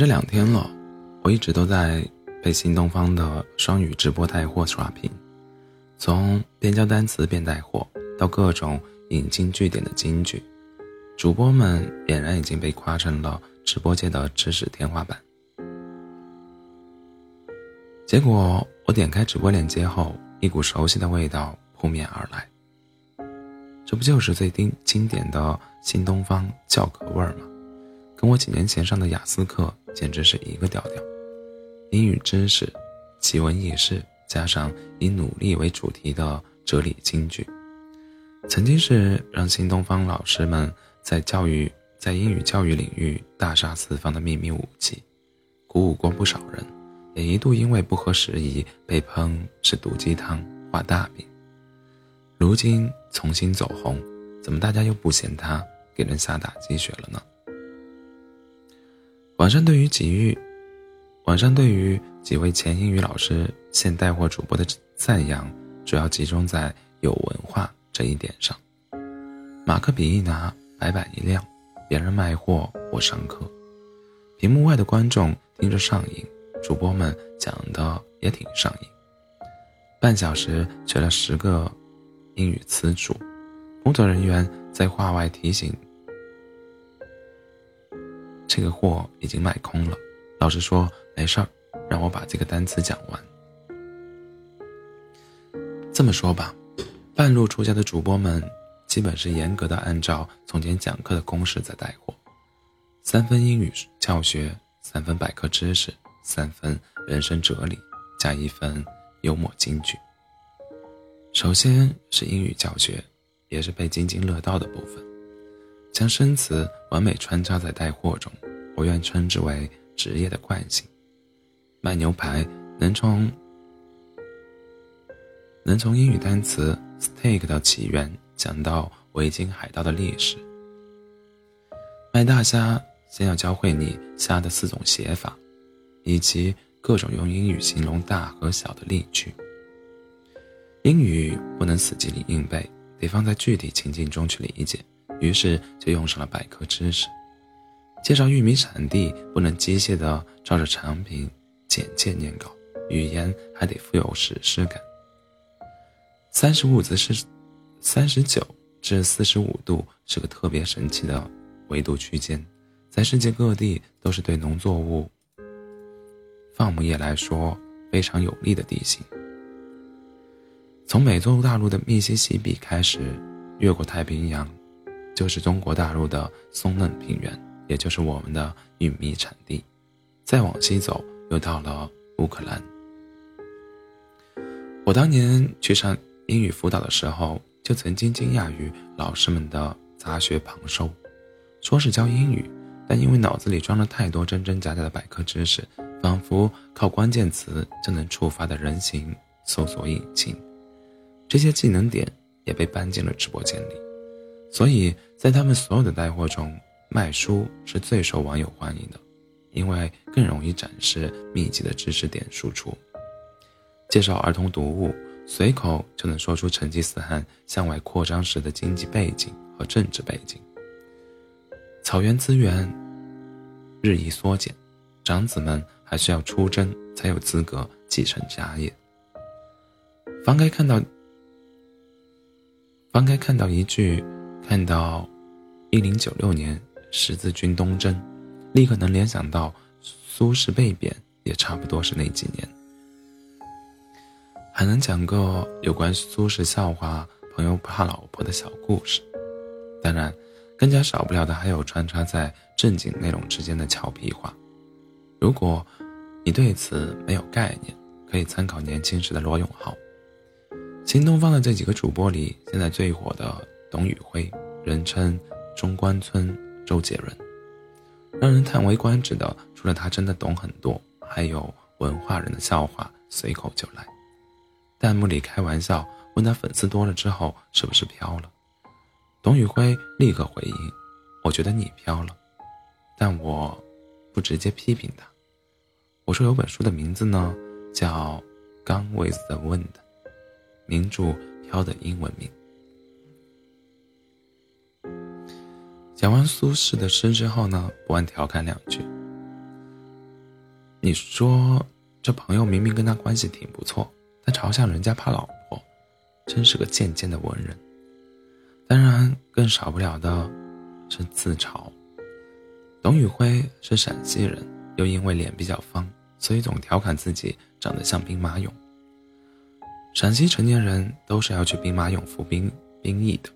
这两天了，我一直都在被新东方的双语直播带货刷屏，从边教单词边带货到各种引经据典的金句，主播们俨然已经被夸成了直播界的知识天花板。结果我点开直播链接后，一股熟悉的味道扑面而来，这不就是最经经典的新东方教科味儿吗？跟我几年前上的雅思课简直是一个调调，英语知识、奇闻异事，加上以努力为主题的哲理金句，曾经是让新东方老师们在教育在英语教育领域大杀四方的秘密武器，鼓舞过不少人，也一度因为不合时宜被喷是毒鸡汤、画大饼。如今重新走红，怎么大家又不嫌他给人下打鸡血了呢？网上对于几位，网上对于几位前英语老师现带货主播的赞扬，主要集中在有文化这一点上。马克笔一拿，白板一亮，别人卖货我上课，屏幕外的观众听着上瘾，主播们讲的也挺上瘾。半小时学了十个英语词组，工作人员在话外提醒。这个货已经卖空了，老师说没事儿，让我把这个单词讲完。这么说吧，半路出家的主播们，基本是严格的按照从前讲课的公式在带货：三分英语教学，三分百科知识，三分人生哲理，加一分幽默金句。首先是英语教学，也是被津津乐道的部分。将生词完美穿插在带货中，我愿称之为职业的惯性。卖牛排能从能从英语单词 steak 到起源讲到维京海盗的历史。卖大虾先要教会你虾的四种写法，以及各种用英语形容大和小的例句。英语不能死记硬背，得放在具体情境中去理解。于是就用上了百科知识，介绍玉米产地不能机械的照着产品简介念稿，语言还得富有史诗感。三十五至是三十九至四十五度是个特别神奇的纬度区间，在世界各地都是对农作物、放牧业来说非常有利的地形。从美洲大陆的密西西比开始，越过太平洋。就是中国大陆的松嫩平原，也就是我们的玉米产地。再往西走，又到了乌克兰。我当年去上英语辅导的时候，就曾经惊讶于老师们的杂学旁收，说是教英语，但因为脑子里装了太多真真假假的百科知识，仿佛靠关键词就能触发的人形搜索引擎，这些技能点也被搬进了直播间里。所以在他们所有的带货中，卖书是最受网友欢迎的，因为更容易展示密集的知识点输出。介绍儿童读物，随口就能说出成吉思汗向外扩张时的经济背景和政治背景。草原资源日益缩减，长子们还需要出征才有资格继承家业。翻开看到，翻开看到一句。看到一零九六年十字军东征，立刻能联想到苏轼被贬，也差不多是那几年。还能讲个有关苏轼笑话、朋友怕老婆的小故事。当然，更加少不了的还有穿插在正经内容之间的俏皮话。如果你对此没有概念，可以参考年轻时的罗永浩。新东方的这几个主播里，现在最火的。董宇辉，人称“中关村周杰伦”，让人叹为观止的，除了他真的懂很多，还有文化人的笑话随口就来。弹幕里开玩笑问他粉丝多了之后是不是飘了，董宇辉立刻回应：“我觉得你飘了，但我不直接批评他。我说有本书的名字呢，叫《Gone with the Wind》，名著《飘》的英文名。”讲完苏轼的诗之后呢，不忘调侃两句：“你说这朋友明明跟他关系挺不错，他嘲笑人家怕老婆，真是个贱贱的文人。当然，更少不了的是自嘲。董宇辉是陕西人，又因为脸比较方，所以总调侃自己长得像兵马俑。陕西成年人都是要去兵马俑服兵兵役的，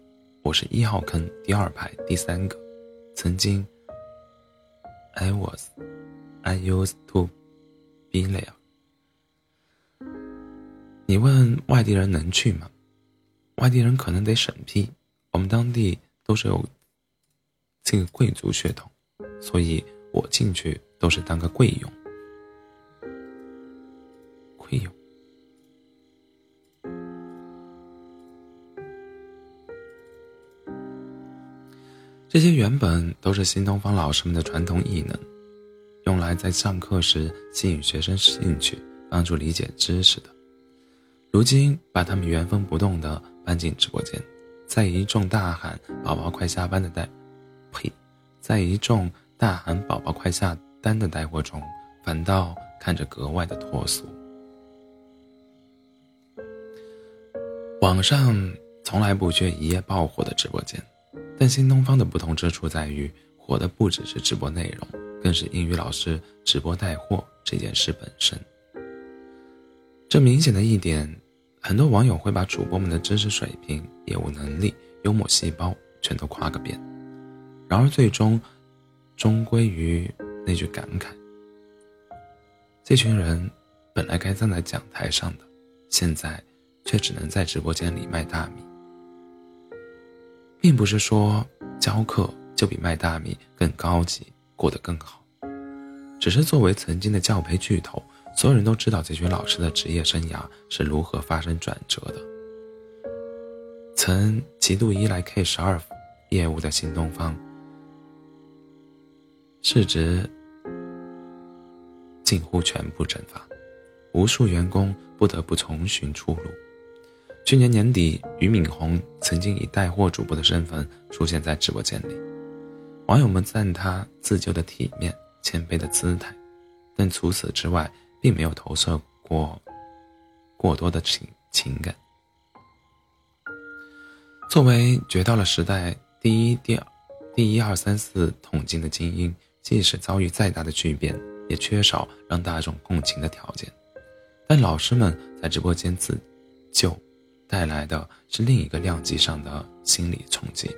我是一号坑第二排第三个。曾经，I was, I used to be there。你问外地人能去吗？外地人可能得审批。我们当地都是有这个贵族血统，所以我进去都是当个贵佣。贵佣。这些原本都是新东方老师们的传统艺能，用来在上课时吸引学生兴趣、帮助理解知识的。如今把他们原封不动地搬进直播间，在一众大喊“宝宝快下班”的带，呸，在一众大喊“宝宝快下单”的带货中，反倒看着格外的脱俗。网上从来不缺一夜爆火的直播间。但新东方的不同之处在于，火的不只是直播内容，更是英语老师直播带货这件事本身。这明显的一点，很多网友会把主播们的知识水平、业务能力、幽默细胞全都夸个遍。然而最终，终归于那句感慨：这群人本来该站在讲台上的，现在却只能在直播间里卖大米。并不是说教课就比卖大米更高级，过得更好，只是作为曾经的教培巨头，所有人都知道这群老师的职业生涯是如何发生转折的。曾极度依赖 K 十二业务的新东方，市值近乎全部蒸发，无数员工不得不重寻出路。去年年底，俞敏洪曾经以带货主播的身份出现在直播间里，网友们赞他自救的体面、谦卑的姿态，但除此之外，并没有投射过过多的情情感。作为绝到了时代第一、第二、第一二三四统计的精英，即使遭遇再大的巨变，也缺少让大众共情的条件。但老师们在直播间自救。带来的是另一个量级上的心理冲击。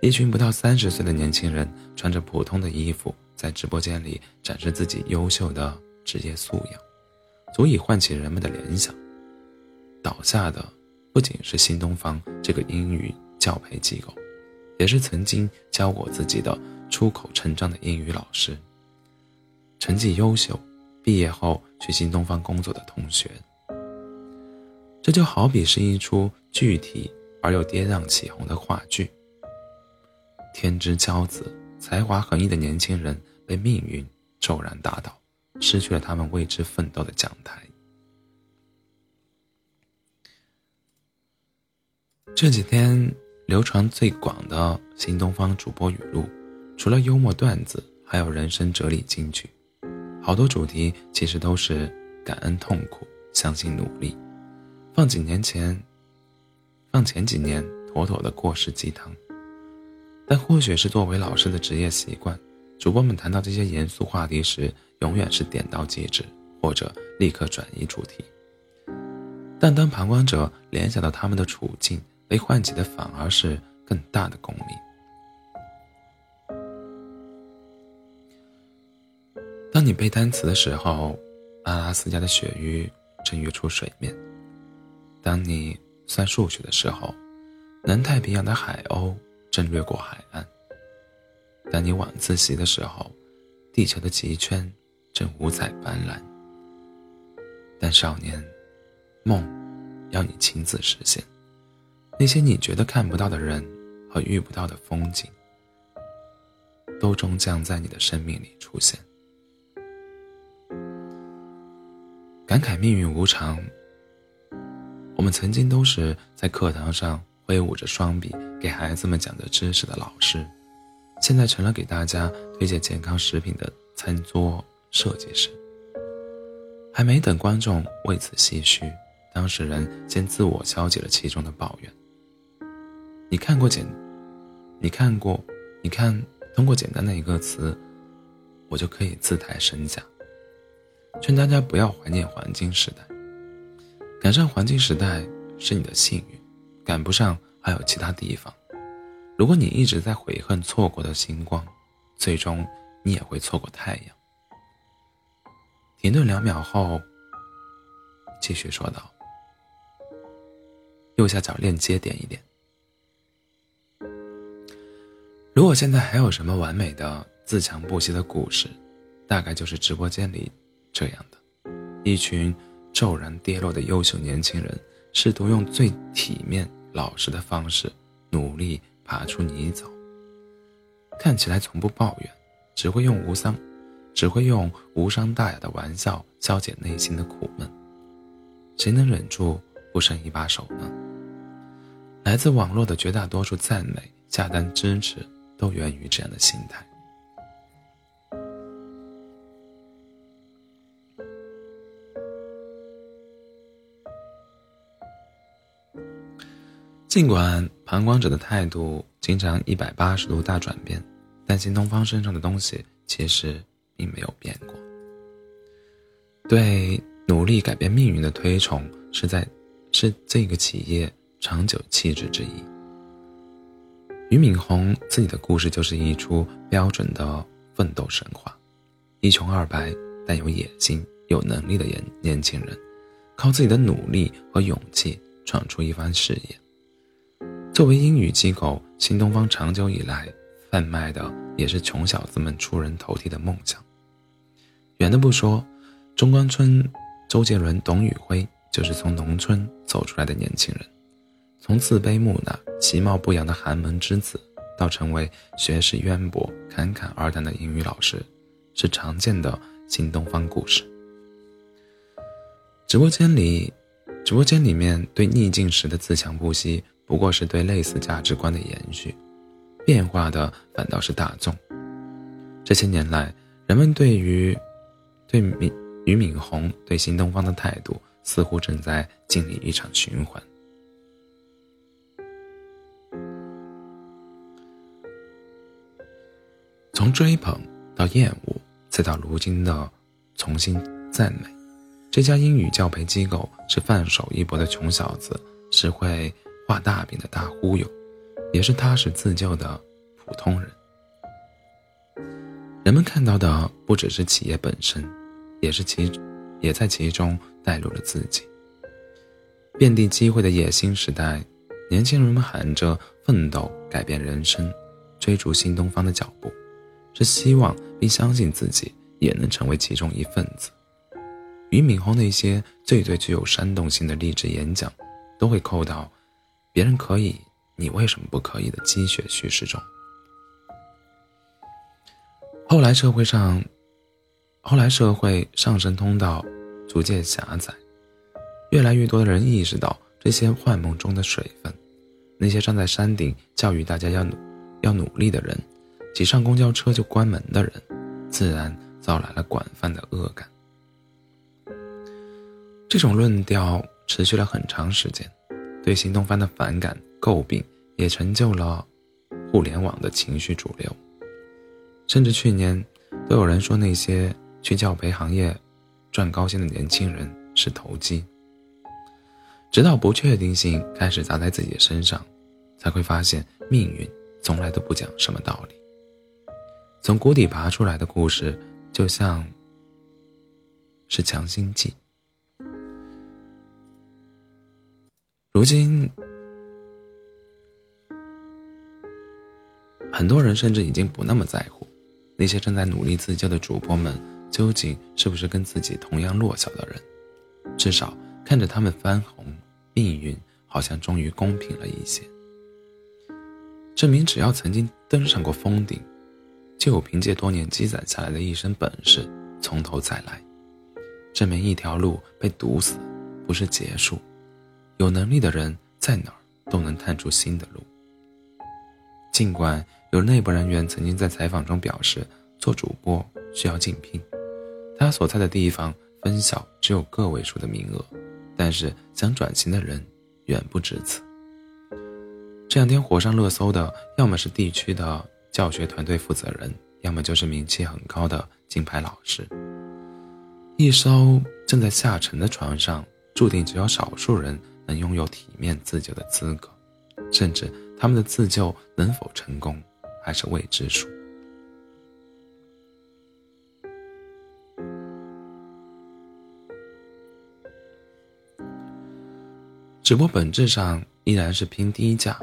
一群不到三十岁的年轻人穿着普通的衣服，在直播间里展示自己优秀的职业素养，足以唤起人们的联想。倒下的不仅是新东方这个英语教培机构，也是曾经教过自己的出口成章的英语老师。成绩优秀，毕业后去新东方工作的同学。这就好比是一出具体而又跌宕起伏的话剧。天之骄子、才华横溢的年轻人被命运骤然打倒，失去了他们为之奋斗的讲台。这几天流传最广的新东方主播语录，除了幽默段子，还有人生哲理金句，好多主题其实都是感恩痛苦，相信努力。放几年前，放前几年妥妥的过时鸡汤。但或许是作为老师的职业习惯，主播们谈到这些严肃话题时，永远是点到即止，或者立刻转移主题。但当旁观者联想到他们的处境，被唤起的反而是更大的共鸣。当你背单词的时候，阿拉斯加的鳕鱼正跃出水面。当你算数学的时候，南太平洋的海鸥正掠过海岸；当你晚自习的时候，地球的极圈正五彩斑斓。但少年，梦要你亲自实现，那些你觉得看不到的人和遇不到的风景，都终将在你的生命里出现。感慨命运无常。我们曾经都是在课堂上挥舞着双臂给孩子们讲着知识的老师，现在成了给大家推荐健康食品的餐桌设计师。还没等观众为此唏嘘，当事人先自我消解了其中的抱怨。你看过简，你看过，你看，通过简单的一个词，我就可以自抬身价。劝大家不要怀念黄金时代，赶上黄金时代是你的幸运，赶不上还有其他地方。如果你一直在悔恨错过的星光，最终你也会错过太阳。停顿两秒后，继续说道：“右下角链接点一点。如果现在还有什么完美的自强不息的故事，大概就是直播间里这样的：一群骤然跌落的优秀年轻人，试图用最体面老实的方式努力。”爬出泥沼，看起来从不抱怨，只会用无伤，只会用无伤大雅的玩笑消解内心的苦闷。谁能忍住不伸一把手呢？来自网络的绝大多数赞美、下单支持，都源于这样的心态。尽管旁观者的态度经常一百八十度大转变，但新东方身上的东西其实并没有变过。对努力改变命运的推崇，是在是这个企业长久气质之一。俞敏洪自己的故事就是一出标准的奋斗神话：一穷二白但有野心、有能力的年年轻人，靠自己的努力和勇气闯出一番事业。作为英语机构，新东方长久以来贩卖的也是穷小子们出人头地的梦想。远的不说，中关村周杰伦、董宇辉就是从农村走出来的年轻人，从自卑木讷、其貌不扬的寒门之子，到成为学识渊博、侃侃而谈的英语老师，是常见的新东方故事。直播间里，直播间里面对逆境时的自强不息。不过是对类似价值观的延续，变化的反倒是大众。这些年来，人们对于对敏俞敏洪、对新东方的态度，似乎正在经历一场循环。从追捧到厌恶，再到如今的重新赞美，这家英语教培机构是放手一搏的穷小子，是会。画大饼的大忽悠，也是踏实自救的普通人。人们看到的不只是企业本身，也是其，也在其中带入了自己。遍地机会的野心时代，年轻人们喊着奋斗、改变人生，追逐新东方的脚步，是希望并相信自己也能成为其中一份子。俞敏洪那些最最具有煽动性的励志演讲，都会扣到。别人可以，你为什么不可以的积雪叙事中，后来社会上，后来社会上升通道逐渐狭窄，越来越多的人意识到这些幻梦中的水分，那些站在山顶教育大家要努要努力的人，挤上公交车就关门的人，自然招来了广泛的恶感。这种论调持续了很长时间。对新东方的反感、诟病，也成就了互联网的情绪主流。甚至去年，都有人说那些去教培行业赚高薪的年轻人是投机。直到不确定性开始砸在自己身上，才会发现命运从来都不讲什么道理。从谷底爬出来的故事，就像是强心剂。如今，很多人甚至已经不那么在乎那些正在努力自救的主播们究竟是不是跟自己同样弱小的人。至少看着他们翻红，命运好像终于公平了一些。证明只要曾经登上过峰顶，就有凭借多年积攒下来的一身本事从头再来。证明一条路被堵死，不是结束。有能力的人在哪儿都能探出新的路。尽管有内部人员曾经在采访中表示，做主播需要竞聘，他所在的地方分校只有个位数的名额，但是想转型的人远不止此。这两天火上热搜的，要么是地区的教学团队负责人，要么就是名气很高的金牌老师。一艘正在下沉的船上，注定只有少数人能拥有体面自救的资格，甚至他们的自救能否成功，还是未知数。直播本质上依然是拼低价、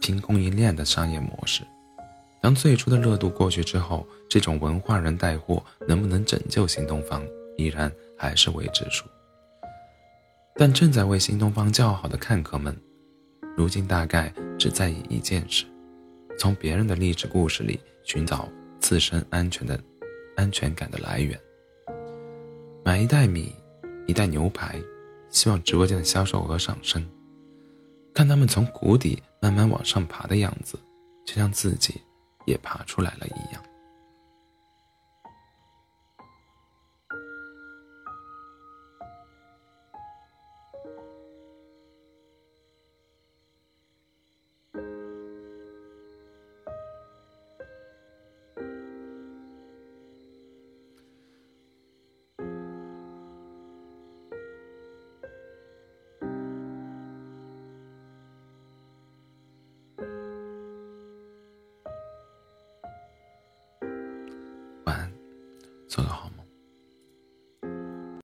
拼供应链的商业模式。当最初的热度过去之后，这种文化人带货能不能拯救新东方，依然还是未知数。但正在为新东方叫好的看客们，如今大概只在意一件事：从别人的励志故事里寻找自身安全的安全感的来源。买一袋米，一袋牛排。希望直播间的销售额上升，看他们从谷底慢慢往上爬的样子，就像自己也爬出来了一样。